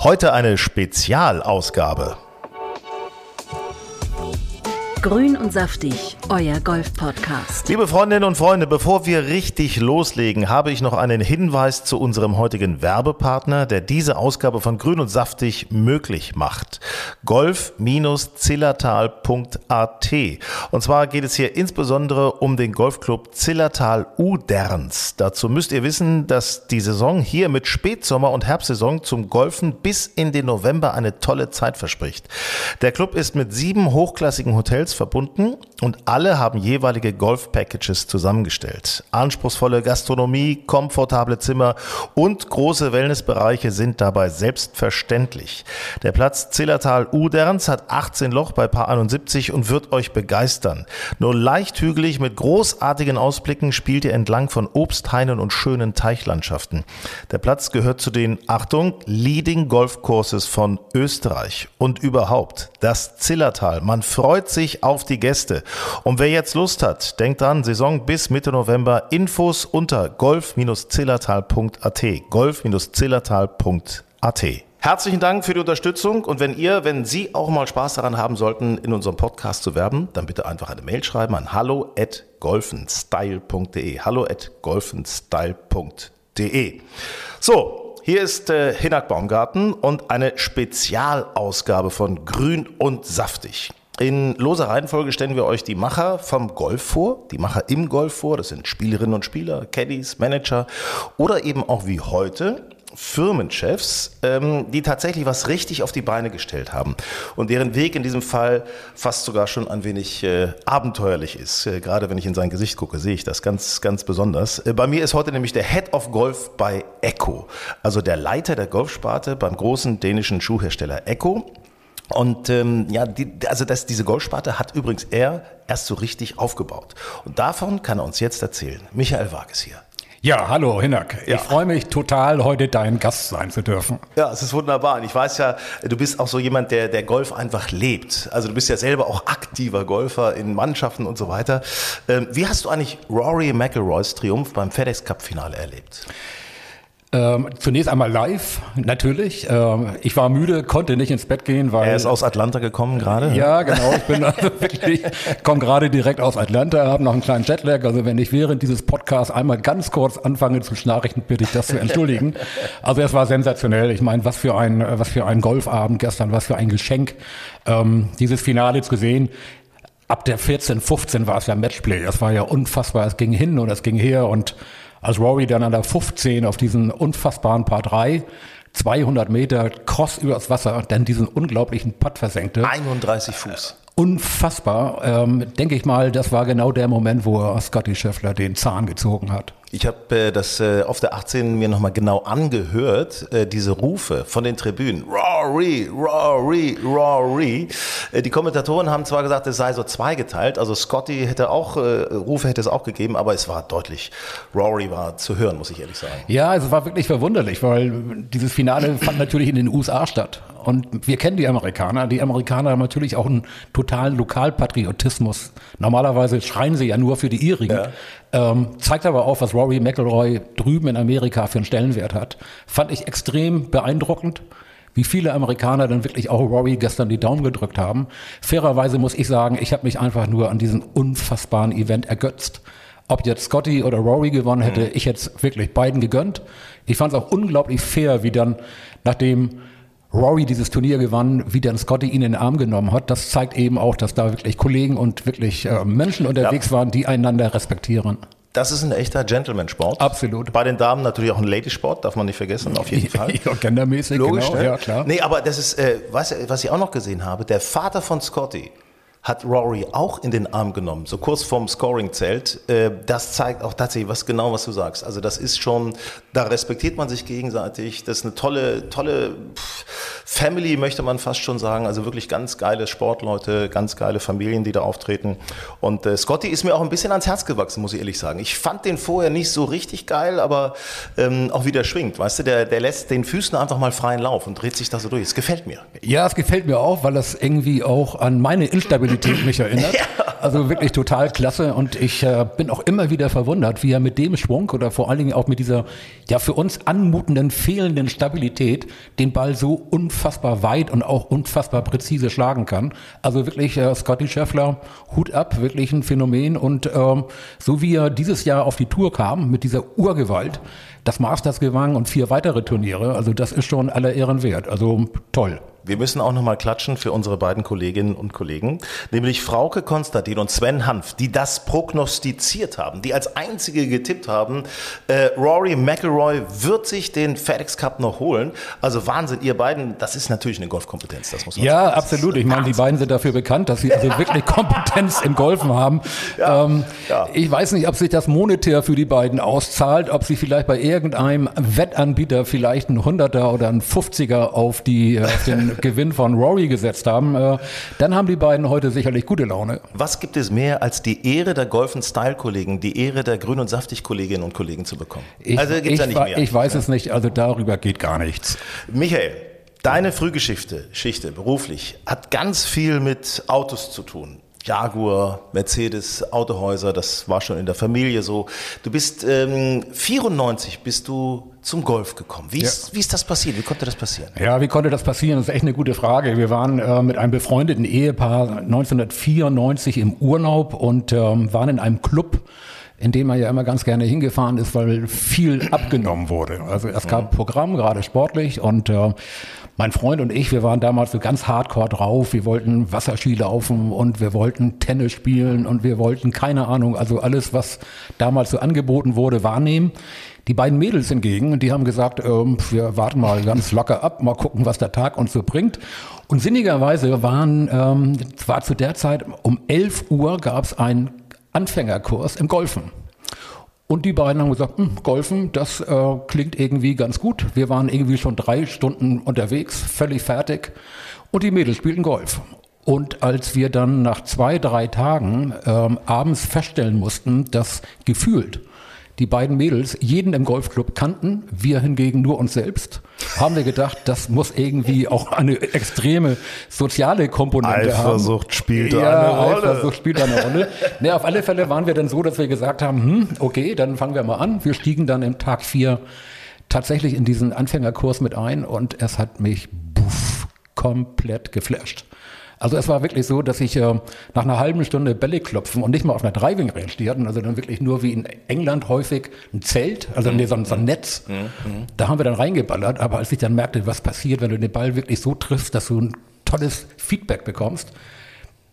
Heute eine Spezialausgabe. Grün und saftig, euer Golf-Podcast. Liebe Freundinnen und Freunde, bevor wir richtig loslegen, habe ich noch einen Hinweis zu unserem heutigen Werbepartner, der diese Ausgabe von Grün und saftig möglich macht. Golf-Zillertal.at. Und zwar geht es hier insbesondere um den Golfclub Zillertal Uderns. Dazu müsst ihr wissen, dass die Saison hier mit Spätsommer- und Herbstsaison zum Golfen bis in den November eine tolle Zeit verspricht. Der Club ist mit sieben hochklassigen Hotels verbunden und alle haben jeweilige Golf-Packages zusammengestellt. Anspruchsvolle Gastronomie, komfortable Zimmer und große Wellnessbereiche sind dabei selbstverständlich. Der Platz Zillertal Uderns hat 18 Loch bei Paar 71 und wird euch begeistern. Nur leicht hügelig mit großartigen Ausblicken spielt ihr entlang von Obsthainen und schönen Teichlandschaften. Der Platz gehört zu den, Achtung, Leading Golf Courses von Österreich und überhaupt das Zillertal. Man freut sich auf die Gäste. Und wer jetzt Lust hat, denkt dran, Saison bis Mitte November. Infos unter golf-zillertal.at. Golf-zillertal.at. Herzlichen Dank für die Unterstützung und wenn ihr, wenn Sie auch mal Spaß daran haben sollten, in unserem Podcast zu werben, dann bitte einfach eine Mail schreiben an hallo at golfenstyle.de. Hallo at golfenstyle.de. So, hier ist äh, Hinak Baumgarten und eine Spezialausgabe von Grün und Saftig. In loser Reihenfolge stellen wir euch die Macher vom Golf vor, die Macher im Golf vor. Das sind Spielerinnen und Spieler, Caddies, Manager oder eben auch wie heute Firmenchefs, ähm, die tatsächlich was richtig auf die Beine gestellt haben und deren Weg in diesem Fall fast sogar schon ein wenig äh, abenteuerlich ist. Äh, gerade wenn ich in sein Gesicht gucke, sehe ich das ganz, ganz besonders. Äh, bei mir ist heute nämlich der Head of Golf bei Echo, also der Leiter der Golfsparte beim großen dänischen Schuhhersteller Echo. Und ähm, ja, die, also das, diese Golfsparte hat übrigens er erst so richtig aufgebaut. Und davon kann er uns jetzt erzählen. Michael Wages hier. Ja, hallo Hinak. Ja. Ich freue mich total, heute dein Gast sein zu dürfen. Ja, es ist wunderbar. Und ich weiß ja, du bist auch so jemand, der, der Golf einfach lebt. Also du bist ja selber auch aktiver Golfer in Mannschaften und so weiter. Ähm, wie hast du eigentlich Rory McIlroys Triumph beim FedEx Cup Finale erlebt? Ähm, zunächst einmal live, natürlich. Ähm, ich war müde, konnte nicht ins Bett gehen, weil. Er ist aus Atlanta gekommen gerade. Ja, genau. Ich bin also wirklich, komme gerade direkt aus Atlanta, habe noch einen kleinen Jetlag. Also wenn ich während dieses Podcasts einmal ganz kurz anfange zu schnarchen, bitte ich das zu entschuldigen. Also es war sensationell. Ich meine, was für ein, was für ein Golfabend gestern, was für ein Geschenk, ähm, dieses Finale zu sehen. Ab der 14, 15 war es ja Matchplay. Das war ja unfassbar. Es ging hin und es ging her und als Rory dann an der 15 auf diesen unfassbaren Paar 3 200 Meter Cross übers Wasser und dann diesen unglaublichen Putt versenkte. 31 Fuß. Unfassbar, ähm, denke ich mal, das war genau der Moment, wo Scotty Scheffler den Zahn gezogen hat. Ich habe äh, das äh, auf der 18 mir nochmal genau angehört, äh, diese Rufe von den Tribünen. Rory, Rory, Rory. Äh, die Kommentatoren haben zwar gesagt, es sei so zweigeteilt, also Scotty hätte auch, äh, Rufe hätte es auch gegeben, aber es war deutlich, Rory war zu hören, muss ich ehrlich sagen. Ja, es war wirklich verwunderlich, weil dieses Finale fand natürlich in den USA statt. Und wir kennen die Amerikaner. Die Amerikaner haben natürlich auch einen totalen Lokalpatriotismus. Normalerweise schreien sie ja nur für die ihrigen. Ja. Ähm, zeigt aber auch, was Rory McIlroy drüben in Amerika für einen Stellenwert hat. Fand ich extrem beeindruckend, wie viele Amerikaner dann wirklich auch Rory gestern die Daumen gedrückt haben. Fairerweise muss ich sagen, ich habe mich einfach nur an diesem unfassbaren Event ergötzt. Ob jetzt Scotty oder Rory gewonnen hätte, ich jetzt wirklich beiden gegönnt. Ich fand es auch unglaublich fair, wie dann, nachdem Rory dieses Turnier gewann, wie dann Scotty ihn in den Arm genommen hat. Das zeigt eben auch, dass da wirklich Kollegen und wirklich äh, Menschen unterwegs waren, die einander respektieren. Das ist ein echter Gentleman-Sport. Absolut. Bei den Damen natürlich auch ein Ladysport, darf man nicht vergessen, auf jeden Fall. ja, gendermäßig, Logisch, genau. ne? Ja, klar. Nee, aber das ist, äh, was, was ich auch noch gesehen habe, der Vater von Scotty hat Rory auch in den Arm genommen, so kurz vorm Scoring-Zelt. Äh, das zeigt auch tatsächlich was genau, was du sagst. Also das ist schon, da respektiert man sich gegenseitig. Das ist eine tolle, tolle Family, möchte man fast schon sagen. Also wirklich ganz geile Sportleute, ganz geile Familien, die da auftreten. Und äh, Scotty ist mir auch ein bisschen ans Herz gewachsen, muss ich ehrlich sagen. Ich fand den vorher nicht so richtig geil, aber ähm, auch wieder schwingt. Weißt du, der, der lässt den Füßen einfach mal freien Lauf und dreht sich da so durch. Es gefällt mir. Ja, es gefällt mir auch, weil das irgendwie auch an meine Instabilität mich erinnert. ja. Also wirklich total klasse und ich äh, bin auch immer wieder verwundert, wie er mit dem Schwung oder vor allen Dingen auch mit dieser ja für uns anmutenden fehlenden Stabilität den Ball so unfassbar weit und auch unfassbar präzise schlagen kann. Also wirklich äh, Scotty Scheffler, Hut ab, wirklich ein Phänomen und ähm, so wie er dieses Jahr auf die Tour kam mit dieser Urgewalt, das Masters gewann und vier weitere Turniere, also das ist schon aller Ehren wert. Also toll. Wir müssen auch nochmal klatschen für unsere beiden Kolleginnen und Kollegen, nämlich Frauke Konstantin und Sven Hanf, die das prognostiziert haben, die als einzige getippt haben, äh, Rory McIlroy wird sich den FedEx Cup noch holen. Also Wahnsinn, ihr beiden, das ist natürlich eine Golfkompetenz, das muss man ja, sagen. Ja, absolut. Ich meine, die beiden sind dafür bekannt, dass sie also wirklich Kompetenz im Golfen haben. Ja, ähm, ja. Ich weiß nicht, ob sich das monetär für die beiden auszahlt, ob sie vielleicht bei irgendeinem Wettanbieter vielleicht ein Hunderter oder ein Fünfziger auf die auf den Gewinn von Rory gesetzt haben, äh, dann haben die beiden heute sicherlich gute Laune. Was gibt es mehr als die Ehre der Golf Style Kollegen, die Ehre der Grün und Saftig Kolleginnen und Kollegen zu bekommen? Ich, also gibt's ich, da nicht mehr. Ich weiß ja. es nicht, also darüber geht gar nichts. Michael, Deine Frühgeschichte, Geschichte, beruflich, hat ganz viel mit Autos zu tun. Jaguar, Mercedes, Autohäuser, das war schon in der Familie so. Du bist ähm, 94 bist du zum Golf gekommen. Wie, ja. ist, wie ist das passiert? Wie konnte das passieren? Ja, wie konnte das passieren? Das ist echt eine gute Frage. Wir waren äh, mit einem befreundeten Ehepaar 1994 im Urlaub und ähm, waren in einem Club in dem man ja immer ganz gerne hingefahren ist, weil viel abgenommen wurde. Also es gab ein Programm, gerade sportlich, und äh, mein Freund und ich, wir waren damals so ganz hardcore drauf. Wir wollten Wasserski laufen und wir wollten Tennis spielen und wir wollten keine Ahnung, also alles, was damals so angeboten wurde, wahrnehmen. Die beiden Mädels hingegen, die haben gesagt, ähm, wir warten mal ganz locker ab, mal gucken, was der Tag uns so bringt. Und sinnigerweise waren, ähm, war zu der Zeit um 11 Uhr gab es einen Anfängerkurs im Golfen. Und die beiden haben gesagt, hm, Golfen, das äh, klingt irgendwie ganz gut. Wir waren irgendwie schon drei Stunden unterwegs, völlig fertig. Und die Mädels spielten Golf. Und als wir dann nach zwei, drei Tagen ähm, abends feststellen mussten, dass gefühlt die beiden Mädels jeden im Golfclub kannten, wir hingegen nur uns selbst, haben wir gedacht, das muss irgendwie auch eine extreme soziale Komponente Eifersucht haben. Eifersucht spielt ja, eine Rolle. Eifersucht spielt eine Rolle. nee, auf alle Fälle waren wir dann so, dass wir gesagt haben, hm, okay, dann fangen wir mal an. Wir stiegen dann im Tag vier tatsächlich in diesen Anfängerkurs mit ein und es hat mich buff, komplett geflasht. Also es war wirklich so, dass ich äh, nach einer halben Stunde Bälle klopfen und nicht mal auf einer Driving Range, die hatten also dann wirklich nur wie in England häufig ein Zelt, also mhm. nee, so, so, ein Netz. Mhm. Da haben wir dann reingeballert, aber als ich dann merkte, was passiert, wenn du den Ball wirklich so triffst, dass du ein tolles Feedback bekommst,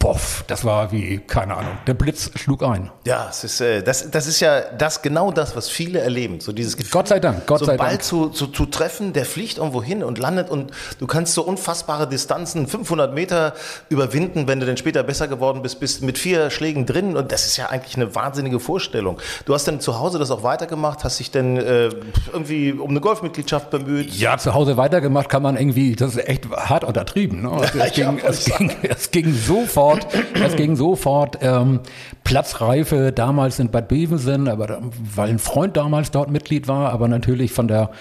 Boff, das war wie, keine Ahnung, der Blitz schlug ein. Ja, es ist, äh, das, das ist ja das, genau das, was viele erleben. So dieses Gefühl, Gott sei Dank, Gott so sei Ball Dank. Zu, zu, zu treffen, der fliegt irgendwo hin und landet und du kannst so unfassbare Distanzen, 500 Meter überwinden, wenn du dann später besser geworden bist, bist mit vier Schlägen drin und das ist ja eigentlich eine wahnsinnige Vorstellung. Du hast dann zu Hause das auch weitergemacht, hast dich dann äh, irgendwie um eine Golfmitgliedschaft bemüht? Ja, zu Hause weitergemacht kann man irgendwie, das ist echt hart untertrieben. Ne? Also es, ging, es, ging, es ging sofort sofort, es ging sofort ähm, Platzreife damals in Bad Bevensen, aber weil ein Freund damals dort Mitglied war, aber natürlich von der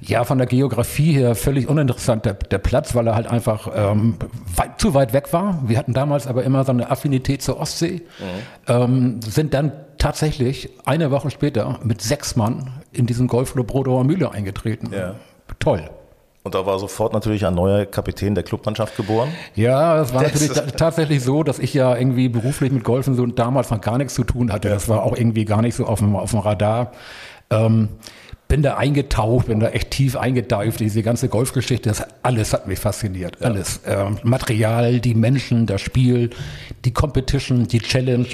ja, von der Geografie her völlig uninteressant, der, der Platz, weil er halt einfach ähm, weit, zu weit weg war. Wir hatten damals aber immer so eine Affinität zur Ostsee, mhm. ähm, sind dann tatsächlich eine Woche später mit sechs Mann in diesen Golfclub Rodauer Mühle eingetreten. Ja. Toll. Und da war sofort natürlich ein neuer Kapitän der Clubmannschaft geboren. Ja, das war das natürlich tatsächlich so, dass ich ja irgendwie beruflich mit Golfen so damals noch gar nichts zu tun hatte. Das war auch irgendwie gar nicht so auf dem, auf dem Radar. Ähm, bin da eingetaucht, bin da echt tief eingedeift. Diese ganze Golfgeschichte, das alles hat mich fasziniert. Ja. Alles. Ähm, Material, die Menschen, das Spiel, die Competition, die Challenge,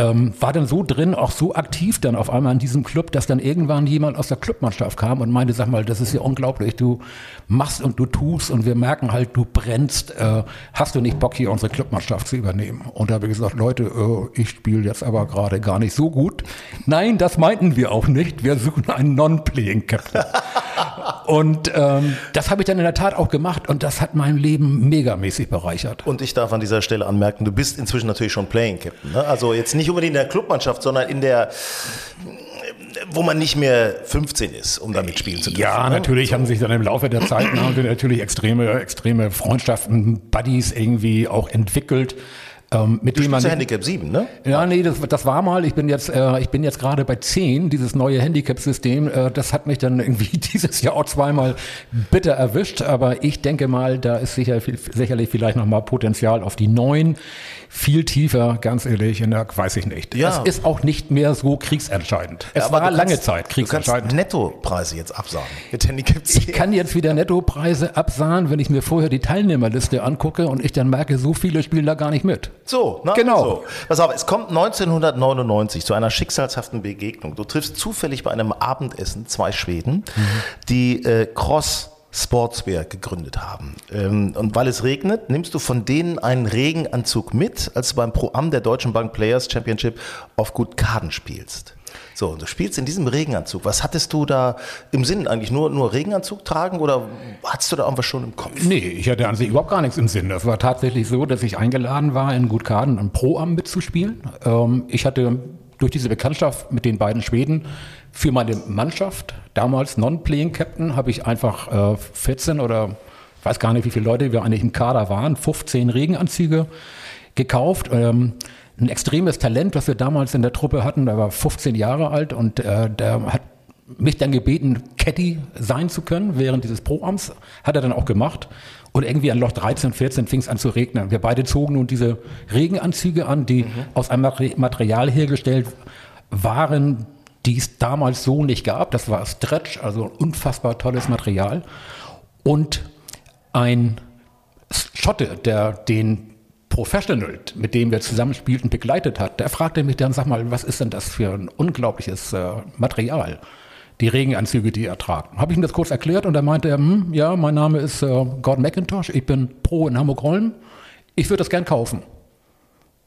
ähm, war dann so drin, auch so aktiv dann auf einmal in diesem Club, dass dann irgendwann jemand aus der Clubmannschaft kam und meinte, sag mal, das ist ja unglaublich, du machst und du tust und wir merken halt, du brennst, äh, hast du nicht Bock hier unsere Clubmannschaft zu übernehmen? Und da habe ich gesagt, Leute, äh, ich spiele jetzt aber gerade gar nicht so gut. Nein, das meinten wir auch nicht, wir suchen einen Non-Playing Captain. und ähm, das habe ich dann in der Tat auch gemacht und das hat mein Leben megamäßig bereichert. Und ich darf an dieser Stelle anmerken, du bist inzwischen natürlich schon Playing Captain. Ne? Also jetzt nicht unbedingt in der Clubmannschaft, sondern in der wo man nicht mehr 15 ist, um damit spielen zu dürfen. Ja, ne? natürlich haben sich dann im Laufe der Zeit wir natürlich extreme, extreme Freundschaften, Buddies irgendwie auch entwickelt. Ähm, mit Du dem man Handicap 7, ne? Ja, nee, das, das war mal. Ich bin jetzt, äh, ich bin jetzt gerade bei 10, dieses neue Handicap-System. Äh, das hat mich dann irgendwie dieses Jahr auch zweimal bitter erwischt. Aber ich denke mal, da ist sicher, sicherlich vielleicht nochmal Potenzial auf die 9. Viel tiefer, ganz ehrlich, in der, weiß ich nicht. Ja. Das ist auch nicht mehr so kriegsentscheidend. Es Ja, war du lange kannst- Zeit Du kriegsentscheidend. kannst Nettopreise jetzt absagen mit Handicap 10. Ich kann jetzt wieder Nettopreise absahen, wenn ich mir vorher die Teilnehmerliste angucke und ich dann merke, so viele spielen da gar nicht mit. So, ne? Genau. So. Pass auf, es kommt 1999 zu einer schicksalshaften Begegnung. Du triffst zufällig bei einem Abendessen zwei Schweden, die äh, Cross Sportswear gegründet haben. Ähm, und weil es regnet, nimmst du von denen einen Regenanzug mit, als du beim Pro-Am der Deutschen Bank Players Championship auf Gut Kaden spielst. So, und du spielst in diesem Regenanzug. Was hattest du da im Sinn eigentlich? Nur, nur Regenanzug tragen oder hattest du da irgendwas schon im Kopf? Nee, ich hatte an sich überhaupt gar nichts im Sinn. Das war tatsächlich so, dass ich eingeladen war, in Gutkaden im Pro-Am mitzuspielen. Ähm, ich hatte durch diese Bekanntschaft mit den beiden Schweden für meine Mannschaft, damals Non-Playing Captain, habe ich einfach äh, 14 oder weiß gar nicht, wie viele Leute wir eigentlich im Kader waren, 15 Regenanzüge gekauft. Ähm, ein extremes Talent, was wir damals in der Truppe hatten, der war 15 Jahre alt und äh, der hat mich dann gebeten, Caddy sein zu können während dieses Pro-Amts. Hat er dann auch gemacht. Und irgendwie an Loch 13, 14 fing es an zu regnen. Wir beide zogen nun diese Regenanzüge an, die aus einem Material hergestellt waren, die es damals so nicht gab. Das war Stretch, also ein unfassbar tolles Material. Und ein Schotte, der den Professional, mit dem wir zusammenspielten, begleitet hat, der fragte mich dann, sag mal, was ist denn das für ein unglaubliches äh, Material? Die Regenanzüge, die er tragt. Habe ich ihm das kurz erklärt und er meinte, hm, ja, mein Name ist äh, Gordon McIntosh, ich bin Pro in Hamburg-Holm, ich würde das gern kaufen.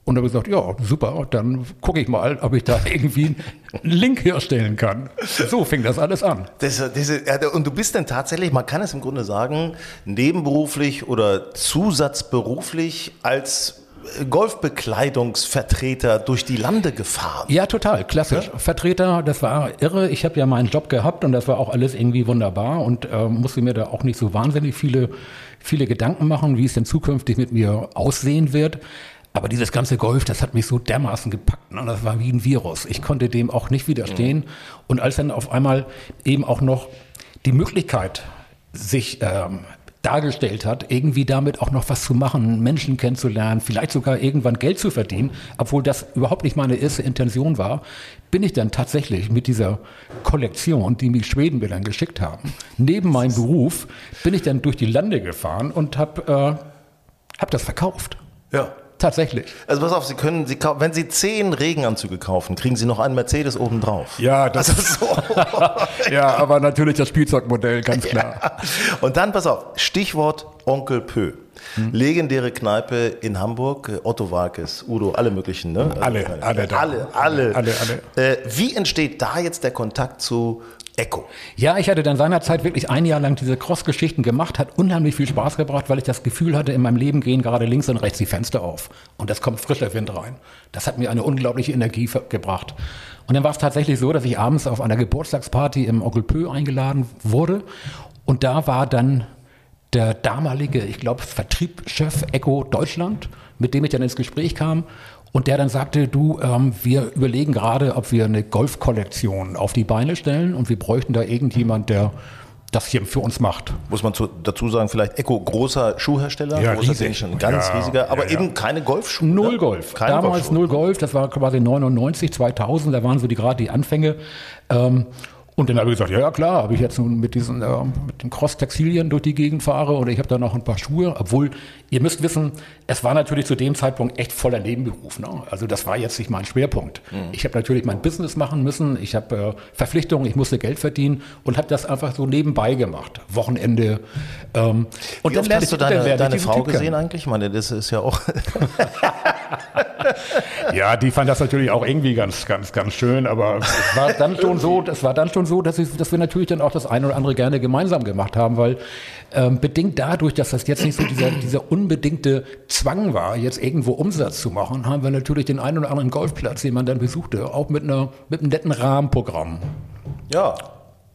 Und habe gesagt, ja, super, dann gucke ich mal, ob ich da irgendwie einen Link herstellen kann. So fing das alles an. Das, das, ja, und du bist dann tatsächlich, man kann es im Grunde sagen, nebenberuflich oder zusatzberuflich als Golfbekleidungsvertreter durch die Lande gefahren. Ja, total, klassisch. Vertreter, das war irre. Ich habe ja meinen Job gehabt und das war auch alles irgendwie wunderbar und äh, musste mir da auch nicht so wahnsinnig viele, viele Gedanken machen, wie es denn zukünftig mit mir aussehen wird. Aber dieses ganze Golf, das hat mich so dermaßen gepackt. Ne? Das war wie ein Virus. Ich konnte dem auch nicht widerstehen. Und als dann auf einmal eben auch noch die Möglichkeit sich ähm, dargestellt hat, irgendwie damit auch noch was zu machen, Menschen kennenzulernen, vielleicht sogar irgendwann Geld zu verdienen, obwohl das überhaupt nicht meine erste Intention war, bin ich dann tatsächlich mit dieser Kollektion, die mich Schweden mir dann geschickt haben, neben meinem Beruf, bin ich dann durch die Lande gefahren und habe äh, hab das verkauft. Ja. Tatsächlich. Also pass auf, Sie können, Sie, wenn Sie zehn Regenanzüge kaufen, kriegen Sie noch einen Mercedes obendrauf. Ja, das Also so. ja, aber natürlich das Spielzeugmodell, ganz klar. Und dann, pass auf, Stichwort Onkel Pö. Legendäre Kneipe in Hamburg, Otto Walkes, Udo, alle möglichen, ne? Alle, Also, alle da. alle, alle. Alle, Äh, wie entsteht da jetzt der Kontakt zu Echo? Ja, ich hatte dann seinerzeit wirklich ein Jahr lang diese Cross-Geschichten gemacht, hat unheimlich viel Spaß gebracht, weil ich das Gefühl hatte, in meinem Leben gehen gerade links und rechts die Fenster auf und das kommt frischer Wind rein. Das hat mir eine unglaubliche Energie gebracht. Und dann war es tatsächlich so, dass ich abends auf einer Geburtstagsparty im Onkel Pö eingeladen wurde und da war dann der damalige, ich glaube, Vertriebschef Echo Deutschland, mit dem ich dann ins Gespräch kam und der dann sagte, du, ähm, wir überlegen gerade, ob wir eine Golfkollektion auf die Beine stellen und wir bräuchten da irgendjemand, der das hier für uns macht. Muss man zu, dazu sagen, vielleicht Echo, großer Schuhhersteller, Ja, großer riesig. Dänischer, ganz Ja, riesiger, aber ja, ja. eben keine Golfschuhe. Null ne? Golf. Keine Damals Golfschuhe. null Golf, das war quasi 99, 2000, da waren so die gerade die Anfänge. Ähm, Und dann habe ich gesagt, ja, ja klar, habe ich jetzt nun mit diesen äh, mit den Cross-Textilien durch die Gegend fahre und ich habe da noch ein paar Schuhe, obwohl ihr müsst wissen, es war natürlich zu dem Zeitpunkt echt voller Nebenberuf. Ne? Also das war jetzt nicht mein Schwerpunkt. Mhm. Ich habe natürlich mein Business machen müssen, ich habe äh, Verpflichtungen, ich musste Geld verdienen und habe das einfach so nebenbei gemacht, Wochenende. Ähm, und Wie dann oft hast du deine, deine Frau gesehen eigentlich? Ich meine, das ist ja auch... ja, die fand das natürlich auch irgendwie ganz, ganz, ganz schön, aber es war dann schon so, das war dann schon so, dass, ich, dass wir natürlich dann auch das eine oder andere gerne gemeinsam gemacht haben, weil ähm, bedingt dadurch, dass das jetzt nicht so dieser, dieser unbedingte Zwang war, jetzt irgendwo Umsatz zu machen, haben wir natürlich den einen oder anderen Golfplatz, den man dann besuchte, auch mit, einer, mit einem netten Rahmenprogramm. Ja,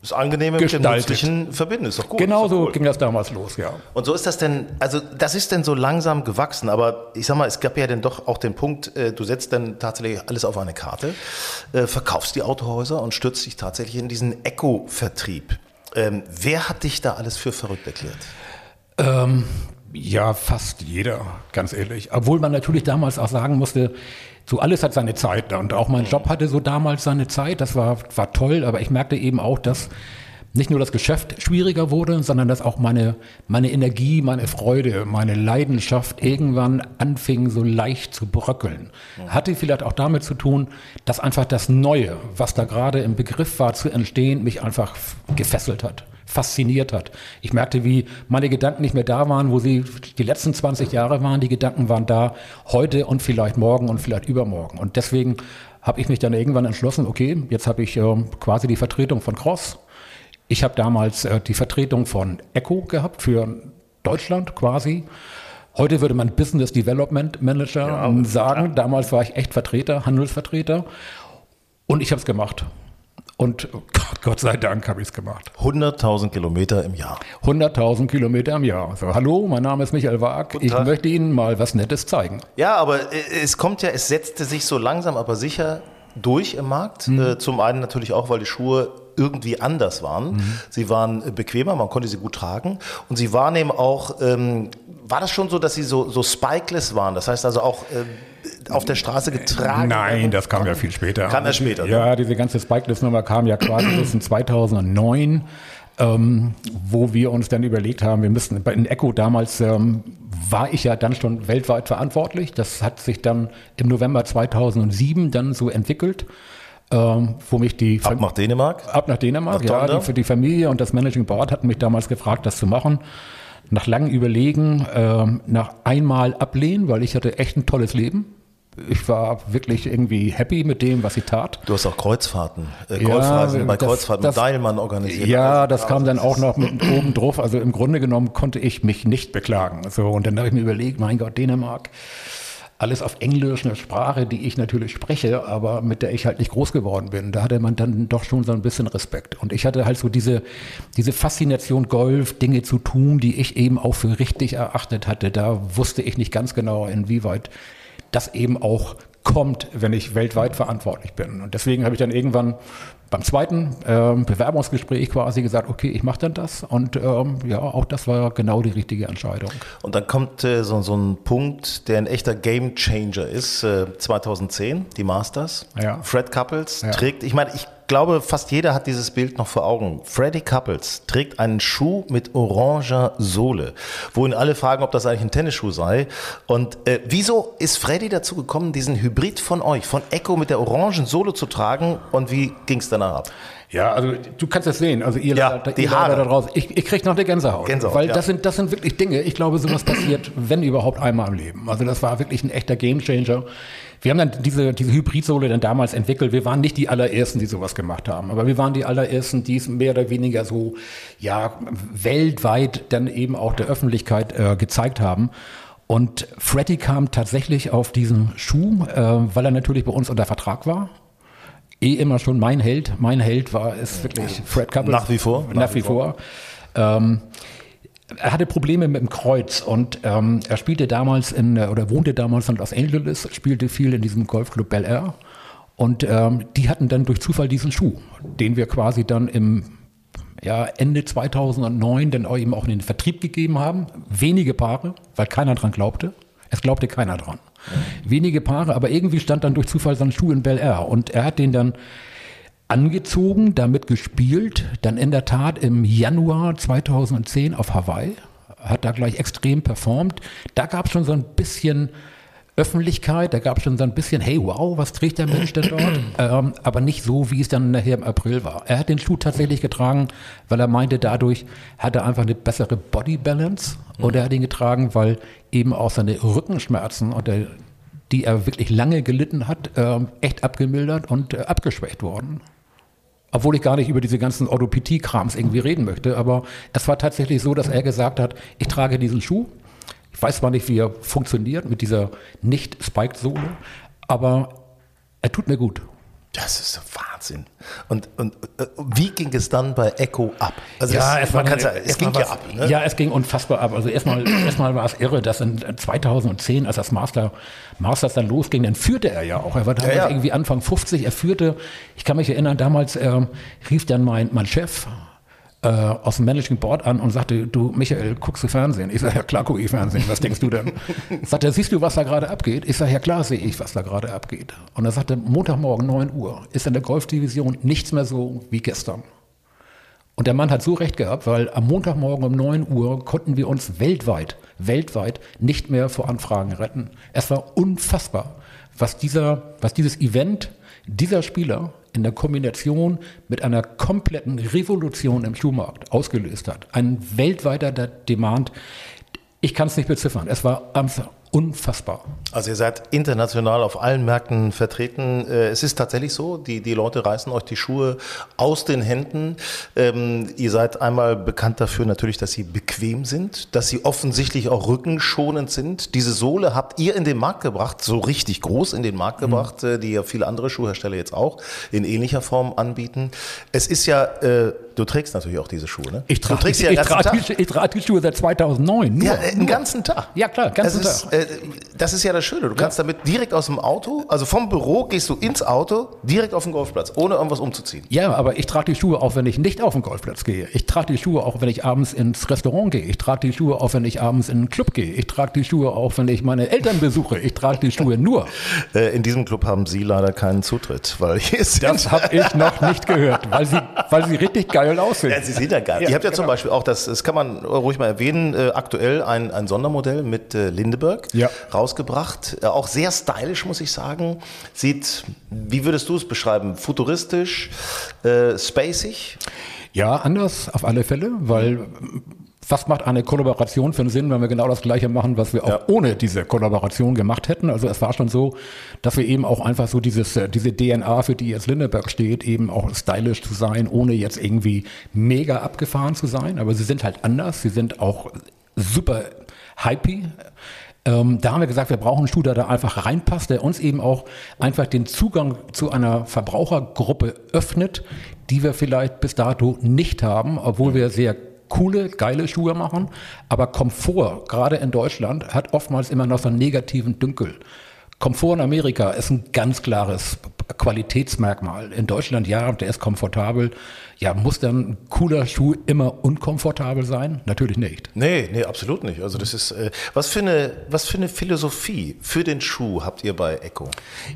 das Angenehme mit dem Nützlichen verbinden, ist doch gut. Genau so cool. ging das damals los, ja. Und so ist das denn, also das ist denn so langsam gewachsen, aber ich sag mal, es gab ja dann doch auch den Punkt, äh, du setzt dann tatsächlich alles auf eine Karte, äh, verkaufst die Autohäuser und stürzt dich tatsächlich in diesen Eco-Vertrieb. Ähm, wer hat dich da alles für verrückt erklärt? Ähm, ja, fast jeder, ganz ehrlich. Obwohl man natürlich damals auch sagen musste, so alles hat seine Zeit. Und auch mein Job hatte so damals seine Zeit. Das war, war toll, aber ich merkte eben auch, dass nicht nur das Geschäft schwieriger wurde, sondern dass auch meine, meine Energie, meine Freude, meine Leidenschaft irgendwann anfing so leicht zu bröckeln. Hatte vielleicht auch damit zu tun, dass einfach das Neue, was da gerade im Begriff war zu entstehen, mich einfach gefesselt hat fasziniert hat. Ich merkte, wie meine Gedanken nicht mehr da waren, wo sie die letzten 20 Jahre waren. Die Gedanken waren da heute und vielleicht morgen und vielleicht übermorgen. Und deswegen habe ich mich dann irgendwann entschlossen, okay, jetzt habe ich äh, quasi die Vertretung von Cross. Ich habe damals äh, die Vertretung von Echo gehabt für Deutschland quasi. Heute würde man Business Development Manager ja, sagen. Klar. Damals war ich echt Vertreter, Handelsvertreter. Und ich habe es gemacht. Und Gott, Gott sei Dank habe ich es gemacht. 100.000 Kilometer im Jahr. 100.000 Kilometer im Jahr. So, hallo, mein Name ist Michael Wag. Ich möchte Ihnen mal was Nettes zeigen. Ja, aber äh, es kommt ja, es setzte sich so langsam, aber sicher durch im Markt. Mhm. Zum einen natürlich auch, weil die Schuhe irgendwie anders waren. Mhm. Sie waren äh, bequemer, man konnte sie gut tragen. Und sie waren eben auch, ähm, war das schon so, dass sie so, so spikeless waren? Das heißt also auch äh, auf der Straße getragen? Nein, das kam ja viel später. Kam ja später. Ja, ne? diese ganze Spikeless-Nummer kam ja quasi bis in 2009. Ähm, wo wir uns dann überlegt haben, wir müssten, in Echo damals ähm, war ich ja dann schon weltweit verantwortlich. Das hat sich dann im November 2007 dann so entwickelt ähm, wo mich die ab nach Dänemark ab nach Dänemark nach ja die, für die Familie und das Managing Board hatten mich damals gefragt das zu machen nach langem Überlegen ähm, nach einmal ablehnen weil ich hatte echt ein tolles Leben ich war wirklich irgendwie happy mit dem, was ich tat. Du hast auch Kreuzfahrten, äh, Golfreisen ja, bei das, Kreuzfahrten das, Deilmann organisiert. Ja, das kam dann auch noch mit oben drauf. Also im Grunde genommen konnte ich mich nicht beklagen. So, und dann habe ich mir überlegt, mein Gott, Dänemark, alles auf Englisch, eine Sprache, die ich natürlich spreche, aber mit der ich halt nicht groß geworden bin. Da hatte man dann doch schon so ein bisschen Respekt. Und ich hatte halt so diese, diese Faszination Golf, Dinge zu tun, die ich eben auch für richtig erachtet hatte. Da wusste ich nicht ganz genau, inwieweit das eben auch kommt, wenn ich weltweit verantwortlich bin. Und deswegen habe ich dann irgendwann beim zweiten ähm, Bewerbungsgespräch quasi gesagt, okay, ich mache dann das. Und ähm, ja, auch das war genau die richtige Entscheidung. Und dann kommt äh, so, so ein Punkt, der ein echter Game Changer ist. Äh, 2010, die Masters. Ja. Fred Couples ja. trägt, ich meine, ich glaube, fast jeder hat dieses Bild noch vor Augen. Freddy Couples trägt einen Schuh mit oranger Sohle, wo ihn alle fragen, ob das eigentlich ein Tennisschuh sei. Und äh, wieso ist Freddy dazu gekommen, diesen Hybrid von euch, von Echo mit der orangen Sohle zu tragen? Und wie ging es danach ab? Ja, also du kannst es sehen. Also ihr, ja, da, die ihr Haare da draußen. Ich, ich krieg noch eine Gänsehaut. Gänsehaut weil ja. das sind das sind wirklich Dinge. Ich glaube, sowas passiert, wenn überhaupt einmal im Leben. Also das war wirklich ein echter Gamechanger. Wir haben dann diese, diese Hybridsohle dann damals entwickelt. Wir waren nicht die allerersten, die sowas gemacht haben, aber wir waren die allerersten, die es mehr oder weniger so, ja, weltweit dann eben auch der Öffentlichkeit äh, gezeigt haben. Und Freddy kam tatsächlich auf diesen Schuh, äh, weil er natürlich bei uns unter Vertrag war. Eh immer schon mein Held. Mein Held war es wirklich Fred Couples. Nach wie vor. Nach, nach wie vor. vor. Ähm, er hatte Probleme mit dem Kreuz und ähm, er spielte damals in, oder wohnte damals in Los Angeles, spielte viel in diesem Golfclub Bel Air. Und ähm, die hatten dann durch Zufall diesen Schuh, den wir quasi dann im ja, Ende 2009 dann eben auch in den Vertrieb gegeben haben. Wenige Paare, weil keiner dran glaubte. Es glaubte keiner dran. Wenige Paare, aber irgendwie stand dann durch Zufall sein Schuh in Bel Air und er hat den dann angezogen, damit gespielt, dann in der Tat im Januar 2010 auf Hawaii, hat da gleich extrem performt. Da gab es schon so ein bisschen Öffentlichkeit, da gab es schon so ein bisschen, hey, wow, was trägt der Mensch denn dort? ähm, aber nicht so, wie es dann nachher im April war. Er hat den Schuh tatsächlich getragen, weil er meinte, dadurch hat er einfach eine bessere Body Balance und er hat ihn getragen, weil eben auch seine Rückenschmerzen und der, die er wirklich lange gelitten hat, ähm, echt abgemildert und äh, abgeschwächt worden. Obwohl ich gar nicht über diese ganzen Orthopädie-Krams irgendwie reden möchte, aber es war tatsächlich so, dass er gesagt hat, ich trage diesen Schuh, ich weiß zwar nicht, wie er funktioniert mit dieser nicht-Spiked-Sohle, aber er tut mir gut. Das ist Wahnsinn. Und, und äh, wie ging es dann bei Echo ab? Also ja, es, man kann sagen, es ging ja ab. Ne? Ja, es ging unfassbar ab. Also erstmal, erstmal war es irre, dass in 2010, als das Master, Masters dann losging, dann führte er ja auch. Er war damals ja, ja. irgendwie Anfang 50. Er führte, ich kann mich erinnern, damals äh, rief dann mein, mein Chef, äh, aus dem Managing Board an und sagte, du Michael, guckst du Fernsehen? Ich sage, ja klar gucke ich Fernsehen, was denkst du denn? sagt er, siehst du, was da gerade abgeht? Ich sage, ja klar sehe ich, was da gerade abgeht. Und er sagte, Montagmorgen 9 Uhr ist in der Golfdivision nichts mehr so wie gestern. Und der Mann hat so recht gehabt, weil am Montagmorgen um 9 Uhr konnten wir uns weltweit, weltweit nicht mehr vor Anfragen retten. Es war unfassbar, was dieser, was dieses Event dieser Spieler in der Kombination mit einer kompletten Revolution im Schuhmarkt ausgelöst hat. Ein weltweiter Demand. Ich kann es nicht beziffern. Es war unfassbar. Also ihr seid international auf allen Märkten vertreten. Äh, es ist tatsächlich so, die, die Leute reißen euch die Schuhe aus den Händen. Ähm, ihr seid einmal bekannt dafür natürlich, dass sie bequem sind, dass sie offensichtlich auch rückenschonend sind. Diese Sohle habt ihr in den Markt gebracht, so richtig groß in den Markt mhm. gebracht, mhm. die ja viele andere Schuhhersteller jetzt auch in ähnlicher Form anbieten. Es ist ja, äh, du trägst natürlich auch diese Schuhe, ne? Ich trage ja ich, trage die, ich trage die Schuhe seit 2009. Nur, ja, den ganzen Tag. Ja klar, ganzen Tag. Äh, das ist ja das Schöne. Du kannst damit direkt aus dem Auto, also vom Büro gehst du ins Auto, direkt auf den Golfplatz, ohne irgendwas umzuziehen. Ja, aber ich trage die Schuhe auch, wenn ich nicht auf den Golfplatz gehe. Ich trage die Schuhe auch, wenn ich abends ins Restaurant gehe. Ich trage die Schuhe auch, wenn ich abends in einen Club gehe. Ich trage die Schuhe auch, wenn ich meine Eltern besuche. Ich trage die Schuhe nur. Äh, in diesem Club haben Sie leider keinen Zutritt, weil hier sind Das habe ich noch nicht gehört, weil sie, weil sie richtig geil aussehen. Ja, sie sehen ja geil. Ja, Ihr habt ja genau. zum Beispiel auch, das, das kann man ruhig mal erwähnen, äh, aktuell ein, ein Sondermodell mit äh, Lindeberg ja. rausgebracht. Äh, auch sehr stylisch, muss ich sagen. Sieht, wie würdest du es beschreiben? Futuristisch, äh, spacig? Ja, anders auf alle Fälle, weil was macht eine Kollaboration für einen Sinn, wenn wir genau das Gleiche machen, was wir auch ja. ohne diese Kollaboration gemacht hätten? Also es war schon so, dass wir eben auch einfach so dieses, äh, diese DNA, für die jetzt Lindeberg steht, eben auch stylisch zu sein, ohne jetzt irgendwie mega abgefahren zu sein. Aber sie sind halt anders, sie sind auch super hypey. Ähm, da haben wir gesagt, wir brauchen einen Schuh, der da einfach reinpasst, der uns eben auch einfach den Zugang zu einer Verbrauchergruppe öffnet, die wir vielleicht bis dato nicht haben, obwohl wir sehr coole, geile Schuhe machen. Aber Komfort, gerade in Deutschland, hat oftmals immer noch so einen negativen Dünkel. Komfort in Amerika ist ein ganz klares Qualitätsmerkmal. In Deutschland, ja, der ist komfortabel. Ja, muss dann ein cooler Schuh immer unkomfortabel sein? Natürlich nicht. Nee, nee, absolut nicht. Also das ist, äh, was für eine, was für eine Philosophie für den Schuh habt ihr bei Echo?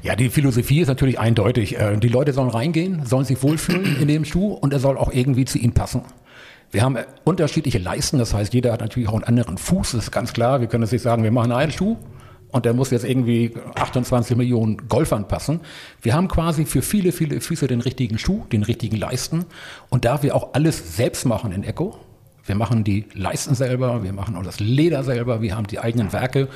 Ja, die Philosophie ist natürlich eindeutig. Äh, die Leute sollen reingehen, sollen sich wohlfühlen in dem Schuh und er soll auch irgendwie zu ihnen passen. Wir haben unterschiedliche Leisten, das heißt, jeder hat natürlich auch einen anderen Fuß, das ist ganz klar. Wir können jetzt nicht sagen, wir machen einen Schuh und der muss jetzt irgendwie 28 Millionen Golfern passen. Wir haben quasi für viele, viele Füße den richtigen Schuh, den richtigen Leisten. Und da wir auch alles selbst machen in Echo, wir machen die Leisten selber, wir machen auch das Leder selber, wir haben die eigenen Werke,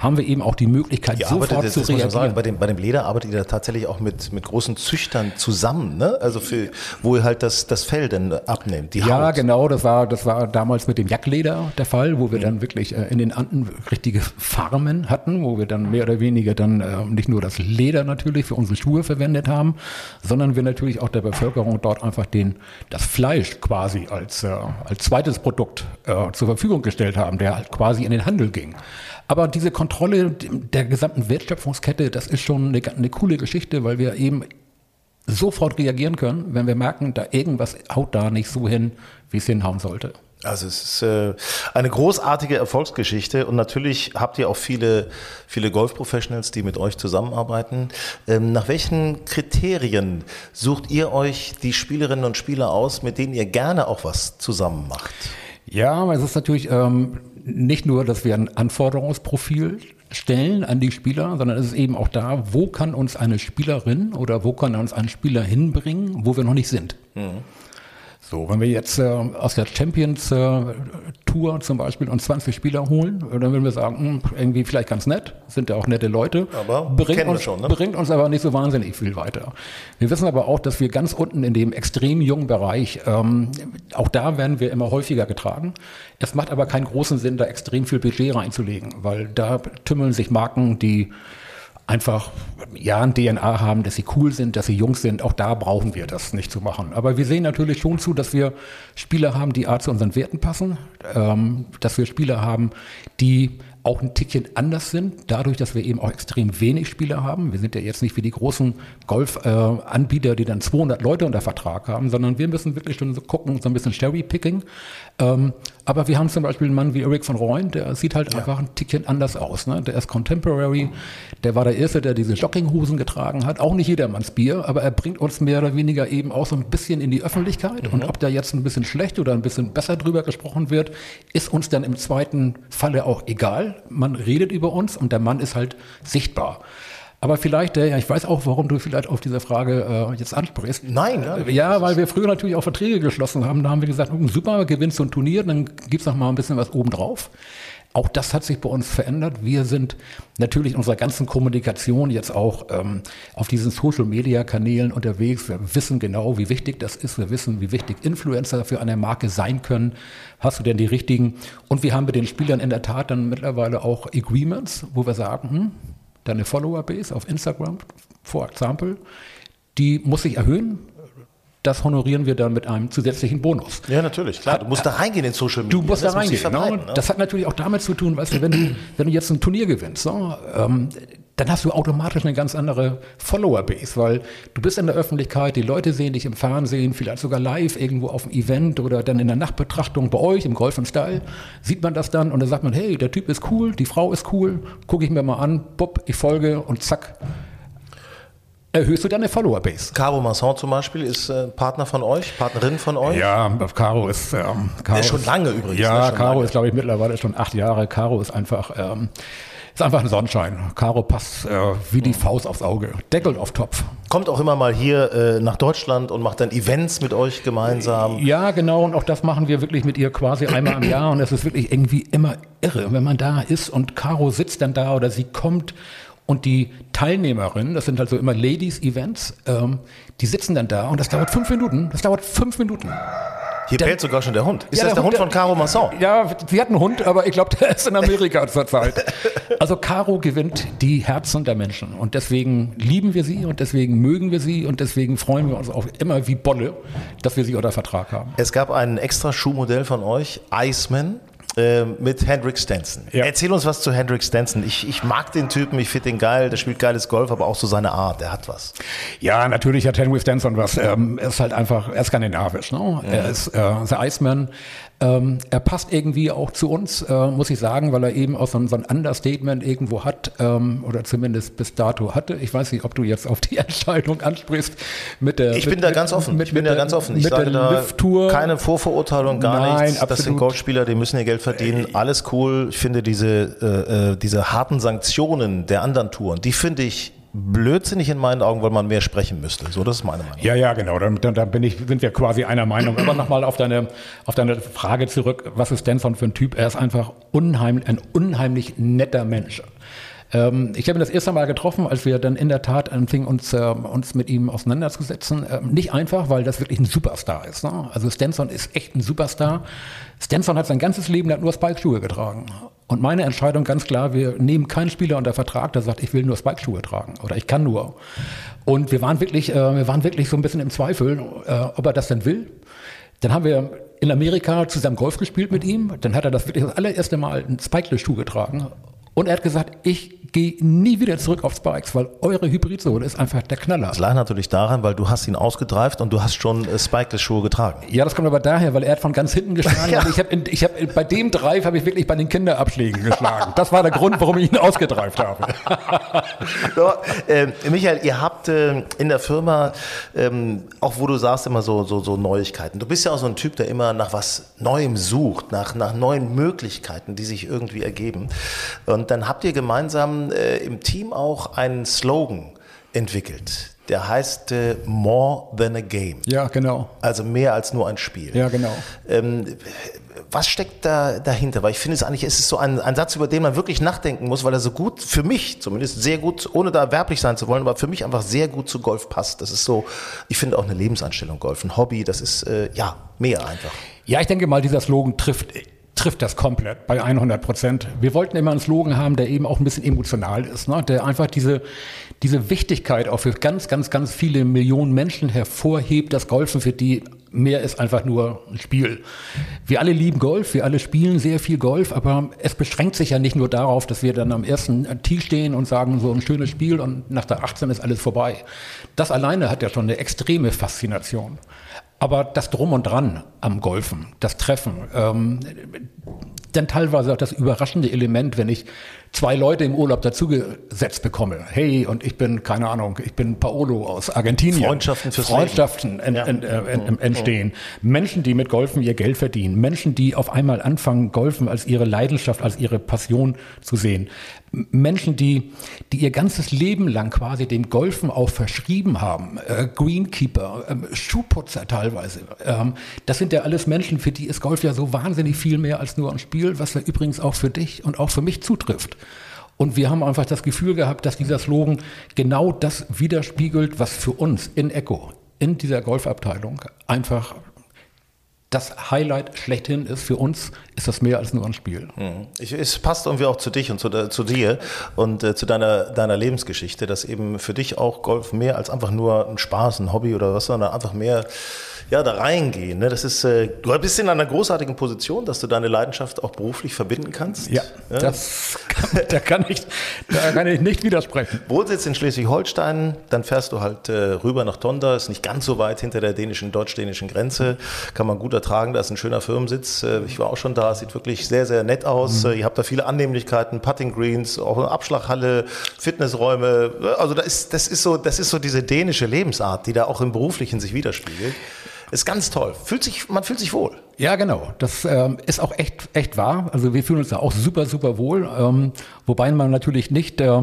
haben wir eben auch die Möglichkeit, ihr sofort arbeitet, zu reagieren. Sagen, bei, dem, bei dem Leder arbeitet ihr tatsächlich auch mit, mit großen Züchtern zusammen, ne? Also für, wo ihr halt das, das Fell dann abnehmt, die Ja, Haut. genau, das war, das war damals mit dem Jackleder der Fall, wo wir mhm. dann wirklich äh, in den Anden richtige Farmen hatten, wo wir dann mehr oder weniger dann äh, nicht nur das Leder natürlich für unsere Schuhe verwendet haben, sondern wir natürlich auch der Bevölkerung dort einfach den, das Fleisch quasi als, äh, als zweites zweites Produkt äh, zur Verfügung gestellt haben, der halt quasi in den Handel ging. Aber diese Kontrolle der gesamten Wertschöpfungskette, das ist schon eine, eine coole Geschichte, weil wir eben sofort reagieren können, wenn wir merken, da irgendwas haut da nicht so hin, wie es hinhauen sollte. Also es ist äh, eine großartige Erfolgsgeschichte und natürlich habt ihr auch viele, viele Golf-Professionals, die mit euch zusammenarbeiten. Ähm, nach welchen Kriterien sucht ihr euch die Spielerinnen und Spieler aus, mit denen ihr gerne auch was zusammen macht? Ja, es ist natürlich ähm, nicht nur, dass wir ein Anforderungsprofil stellen an die Spieler, sondern es ist eben auch da, wo kann uns eine Spielerin oder wo kann uns ein Spieler hinbringen, wo wir noch nicht sind. Mhm. So, wenn wir jetzt äh, aus der Champions äh, Tour zum Beispiel uns 20 Spieler holen, dann würden wir sagen, mh, hm, irgendwie vielleicht ganz nett, sind ja auch nette Leute, aber bringt uns, schon, ne? bringt uns aber nicht so wahnsinnig viel weiter. Wir wissen aber auch, dass wir ganz unten in dem extrem jungen Bereich, ähm, auch da werden wir immer häufiger getragen. Es macht aber keinen großen Sinn, da extrem viel Budget reinzulegen, weil da tümmeln sich Marken, die einfach ja ein DNA haben, dass sie cool sind, dass sie jung sind. Auch da brauchen wir das nicht zu machen. Aber wir sehen natürlich schon zu, dass wir Spieler haben, die A zu unseren Werten passen, ähm, dass wir Spieler haben, die auch ein Tickchen anders sind, dadurch, dass wir eben auch extrem wenig Spieler haben. Wir sind ja jetzt nicht wie die großen Golf-Anbieter, äh, die dann 200 Leute unter Vertrag haben, sondern wir müssen wirklich schon so gucken, so ein bisschen Cherry-Picking. Ähm, aber wir haben zum Beispiel einen Mann wie Eric von Rooyen, der sieht halt ja. einfach ein Tickchen anders aus. Ne? Der ist Contemporary, der war der Erste, der diese Jogginghosen getragen hat. Auch nicht jedermanns Bier, aber er bringt uns mehr oder weniger eben auch so ein bisschen in die Öffentlichkeit. Mhm. Und ob da jetzt ein bisschen schlecht oder ein bisschen besser drüber gesprochen wird, ist uns dann im zweiten Falle auch egal. Man redet über uns und der Mann ist halt sichtbar. Aber vielleicht, äh, ja, ich weiß auch, warum du vielleicht auf diese Frage äh, jetzt ansprichst. Nein, ja, ja weil wir früher natürlich auch Verträge geschlossen haben. Da haben wir gesagt, super, gewinnst du ein Turnier, dann gibt's noch mal ein bisschen was obendrauf. Auch das hat sich bei uns verändert. Wir sind natürlich in unserer ganzen Kommunikation jetzt auch ähm, auf diesen Social-Media-Kanälen unterwegs. Wir wissen genau, wie wichtig das ist. Wir wissen, wie wichtig Influencer für eine Marke sein können. Hast du denn die richtigen? Und wir haben mit den Spielern in der Tat dann mittlerweile auch Agreements, wo wir sagen, hm, deine Follower-Base auf Instagram, for example, die muss sich erhöhen. Das honorieren wir dann mit einem zusätzlichen Bonus. Ja, natürlich, klar. Du musst da reingehen in Social Media. Du musst das da reingehen. Genau. Ne? Das hat natürlich auch damit zu tun, weißt du, wenn du, wenn du jetzt ein Turnier gewinnst, so, ähm, dann hast du automatisch eine ganz andere Follower-Base, weil du bist in der Öffentlichkeit, die Leute sehen dich im Fernsehen, vielleicht sogar live irgendwo auf dem Event oder dann in der Nachtbetrachtung bei euch im Golf und Style, sieht man das dann und dann sagt man, hey, der Typ ist cool, die Frau ist cool, gucke ich mir mal an, bupp, ich folge und zack, erhöhst du deine Follower-Base. Caro Masson zum Beispiel ist äh, Partner von euch, Partnerin von euch? Ja, Caro ist... Ähm, Caro ist schon lange übrigens. Ja, ne? Caro lange. ist, glaube ich, mittlerweile schon acht Jahre. Caro ist einfach... Ähm, ist einfach ein Sonnenschein. Caro passt äh, wie die Faust aufs Auge. Deckel auf Topf. Kommt auch immer mal hier äh, nach Deutschland und macht dann Events mit euch gemeinsam. Ja, genau. Und auch das machen wir wirklich mit ihr quasi einmal im Jahr. Und es ist wirklich irgendwie immer irre, wenn man da ist und Caro sitzt dann da oder sie kommt und die Teilnehmerinnen, das sind also immer Ladies-Events, ähm, die sitzen dann da und das dauert fünf Minuten. Das dauert fünf Minuten. Hier Dann- bellt sogar schon der Hund. Ist Ja, das der, der Hund Hund, von Caro Masson? Ja, sie hat einen Hund, aber ich glaube, der ist in Amerika zurzeit. Also Caro gewinnt die Herzen der Menschen und deswegen lieben wir sie und deswegen mögen wir sie und deswegen freuen wir uns auch immer wie Bolle, dass wir sie unter Vertrag haben. Es gab ein extra Schuhmodell von euch, Iceman. Äh, Mit Hendrik Stenson. Ja. Erzähl uns was zu Hendrik Stenson. Ich, ich mag den Typen, ich finde den geil, der spielt geiles Golf, aber auch so seine Art, der hat was. Ja, natürlich hat Henry Stenson was. Ähm, er ist halt einfach, er ist skandinavisch. Ne? Er ist äh, der Iceman. Ähm, er passt irgendwie auch zu uns, äh, muss ich sagen, weil er eben auch so ein, so ein Understatement irgendwo hat ähm, oder zumindest bis dato hatte. Ich weiß nicht, ob du jetzt auf die Entscheidung ansprichst mit der. Ich mit, bin da ganz offen. Mit, ich bin da der- ganz offen. Ich sage da keine Vorverurteilung, gar Nein, nichts. Das sind absolut. Golfspieler, die müssen ihr Geld verdienen. Alles cool. Ich finde diese, äh, äh, diese harten Sanktionen der anderen Touren, die finde ich blödsinnig in meinen Augen, weil man mehr sprechen müsste. So, das ist meine Meinung. Ja, ja, genau. Da, da, bin ich, sind wir quasi einer Meinung. Aber nochmal auf deine, auf deine Frage zurück. Was ist Stenson für ein Typ? Er ist einfach unheimlich, ein unheimlich netter Mensch. Ähm, ich habe ihn das erste Mal getroffen, als wir dann in der Tat anfingen, uns, ähm, uns mit ihm auseinanderzusetzen. Ähm, nicht einfach, weil das wirklich ein Superstar ist. Ne? Also Stenson ist echt ein Superstar. Stenson hat sein ganzes Leben lang nur Spike-Schuhe getragen. Und meine Entscheidung ganz klar, wir nehmen keinen Spieler unter Vertrag, der sagt, ich will nur Spike-Schuhe tragen oder ich kann nur. Und wir waren wirklich, äh, wir waren wirklich so ein bisschen im Zweifel, äh, ob er das denn will. Dann haben wir in Amerika zusammen Golf gespielt mit ihm. Dann hat er das wirklich das allererste Mal einen Spike-Schuh getragen. Und er hat gesagt, ich gehe nie wieder zurück auf Spikes, weil eure Hybridsohle ist einfach der Knaller. Das lag natürlich daran, weil du hast ihn ausgedreift und du hast schon äh, Spikeless-Schuhe getragen. Ja, das kommt aber daher, weil er hat von ganz hinten geschlagen. Ja. Ich habe ich hab, bei dem Drive habe ich wirklich bei den Kinderabschlägen geschlagen. Das war der Grund, warum ich ihn ausgedreift habe. So, äh, Michael, ihr habt äh, in der Firma, ähm, auch wo du sagst, immer so, so, so Neuigkeiten. Du bist ja auch so ein Typ, der immer nach was Neuem sucht, nach, nach neuen Möglichkeiten, die sich irgendwie ergeben. Und dann habt ihr gemeinsam äh, im Team auch einen Slogan entwickelt. Der heißt äh, More Than a Game. Ja, genau. Also mehr als nur ein Spiel. Ja, genau. Ähm, was steckt da dahinter? Weil ich finde es eigentlich, es ist so ein, ein Satz, über den man wirklich nachdenken muss, weil er so gut, für mich zumindest sehr gut, ohne da werblich sein zu wollen, aber für mich einfach sehr gut zu Golf passt. Das ist so, ich finde auch eine Lebensanstellung Golf, ein Hobby, das ist, äh, ja, mehr einfach. Ja, ich denke mal, dieser Slogan trifft, trifft das komplett bei 100 Prozent. Wir wollten immer einen Slogan haben, der eben auch ein bisschen emotional ist, ne? der einfach diese, diese Wichtigkeit auch für ganz, ganz, ganz viele Millionen Menschen hervorhebt, dass Golfen für die mehr ist einfach nur ein Spiel. Wir alle lieben Golf, wir alle spielen sehr viel Golf, aber es beschränkt sich ja nicht nur darauf, dass wir dann am ersten Tee stehen und sagen, so ein schönes Spiel und nach der 18 ist alles vorbei. Das alleine hat ja schon eine extreme Faszination. Aber das Drum und Dran am Golfen, das Treffen, ähm, dann teilweise auch das überraschende Element, wenn ich zwei Leute im Urlaub dazugesetzt bekomme. Hey, und ich bin, keine Ahnung, ich bin Paolo aus Argentinien. Freundschaften fürs Freundschaften en, en, äh, en, entstehen. Menschen, die mit Golfen ihr Geld verdienen. Menschen, die auf einmal anfangen, Golfen als ihre Leidenschaft, als ihre Passion zu sehen. Menschen, die, die ihr ganzes Leben lang quasi dem Golfen auch verschrieben haben. Äh, Greenkeeper, ähm, Schuhputzer teilweise. Ähm, das sind ja alles Menschen, für die ist Golf ja so wahnsinnig viel mehr als nur ein Spiel, was ja übrigens auch für dich und auch für mich zutrifft. Und wir haben einfach das Gefühl gehabt, dass dieser Slogan genau das widerspiegelt, was für uns in Echo, in dieser Golfabteilung, einfach das Highlight schlechthin ist. Für uns ist das mehr als nur ein Spiel. Ich, es passt irgendwie auch zu dich und zu, zu dir und äh, zu deiner, deiner Lebensgeschichte, dass eben für dich auch Golf mehr als einfach nur ein Spaß, ein Hobby oder was, sondern einfach mehr ja, da reingehen. Ne? Das ist, äh, du bist in einer großartigen Position, dass du deine Leidenschaft auch beruflich verbinden kannst. Ja, das kann, da, kann ich, da kann ich nicht widersprechen. Wohnsitz in Schleswig-Holstein, dann fährst du halt äh, rüber nach Tonda, ist nicht ganz so weit hinter der dänischen, deutsch-dänischen Grenze, kann man gut ertragen, da ist ein schöner Firmensitz, äh, ich war auch schon da, sieht wirklich sehr, sehr nett aus, äh, ihr habt da viele Annehmlichkeiten, Putting Greens, auch eine Abschlaghalle, Fitnessräume, also da ist, das ist so, das ist so diese dänische Lebensart, die da auch im Beruflichen sich widerspiegelt. Ist ganz toll, fühlt sich, man fühlt sich wohl. Ja, genau. Das ähm, ist auch echt, echt wahr. Also wir fühlen uns da auch super, super wohl. Ähm, wobei man natürlich nicht äh,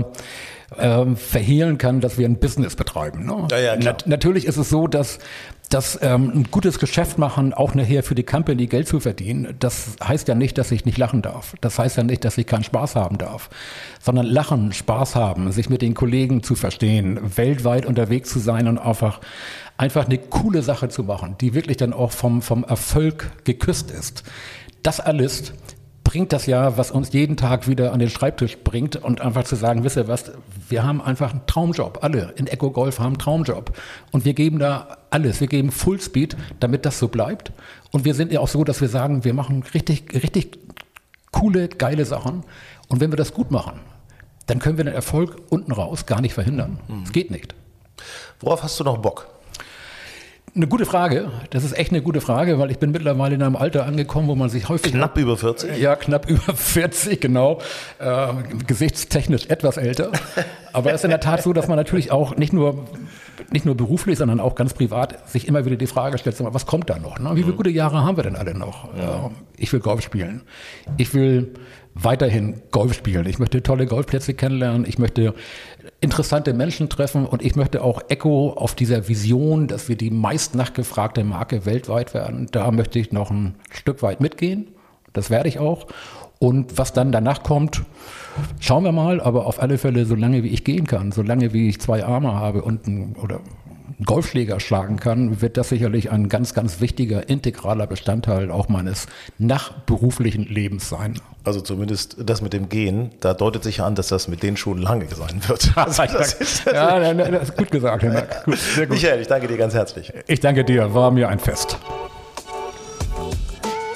ähm, verhehlen kann, dass wir ein Business betreiben. Ne? Ja, ja. Nat natürlich ist es so, dass dass ähm, ein gutes Geschäft machen, auch nachher für die Company Geld zu verdienen, das heißt ja nicht, dass ich nicht lachen darf. Das heißt ja nicht, dass ich keinen Spaß haben darf. Sondern lachen, Spaß haben, sich mit den Kollegen zu verstehen, weltweit unterwegs zu sein und einfach, einfach eine coole Sache zu machen, die wirklich dann auch vom, vom Erfolg geküsst ist. Das alles bringt das ja, was uns jeden Tag wieder an den Schreibtisch bringt und einfach zu sagen, wisst ihr was, wir haben einfach einen Traumjob. Alle in Echo Golf haben einen Traumjob. Und wir geben da alles. Wir geben Fullspeed, damit das so bleibt. Und wir sind ja auch so, dass wir sagen, wir machen richtig, richtig coole, geile Sachen. Und wenn wir das gut machen, dann können wir den Erfolg unten raus gar nicht verhindern. Es geht nicht. Worauf hast du noch Bock? Eine gute Frage. Das ist echt eine gute Frage, weil ich bin mittlerweile in einem Alter angekommen, wo man sich häufig Knapp über 40? Ja, knapp über 40, genau. Äh, gesichtstechnisch etwas älter. Aber es ist in der Tat so, dass man natürlich auch nicht nur, nicht nur beruflich, sondern auch ganz privat sich immer wieder die Frage stellt, was kommt da noch? Ne? Wie viele gute Jahre haben wir denn alle noch? Äh, ich will Golf spielen. Ich will weiterhin Golf spielen. Ich möchte tolle Golfplätze kennenlernen. Ich möchte interessante Menschen treffen und ich möchte auch Echo auf dieser Vision, dass wir die meist nachgefragte Marke weltweit werden. Da möchte ich noch ein Stück weit mitgehen. Das werde ich auch. Und was dann danach kommt, schauen wir mal. Aber auf alle Fälle, solange wie ich gehen kann, solange wie ich zwei Arme habe und ein, oder Golfschläger schlagen kann, wird das sicherlich ein ganz, ganz wichtiger, integraler Bestandteil auch meines nachberuflichen Lebens sein. Also zumindest das mit dem Gehen, da deutet sich an, dass das mit den Schuhen lange sein wird. Also das ist, ja, das ist gut gesagt, Herr Merck. Gut, sehr gut. Michael, ich danke dir ganz herzlich. Ich danke dir, war mir ein Fest.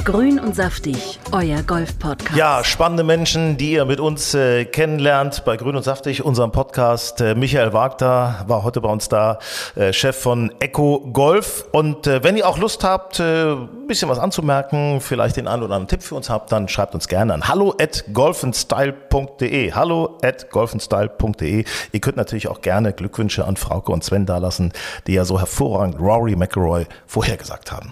Grün und saftig, euer Golf-Podcast. Ja, spannende Menschen, die ihr mit uns äh, kennenlernt bei Grün und Saftig, unserem Podcast. Äh, Michael Wagner war heute bei uns da, äh, Chef von Echo Golf. Und äh, wenn ihr auch Lust habt, äh, ein bisschen was anzumerken, vielleicht den einen oder anderen Tipp für uns habt, dann schreibt uns gerne an hallo at golfenstyle.de. Hallo at golfenstyle.de. Ihr könnt natürlich auch gerne Glückwünsche an Frauke und Sven dalassen, die ja so hervorragend Rory McIlroy vorhergesagt haben.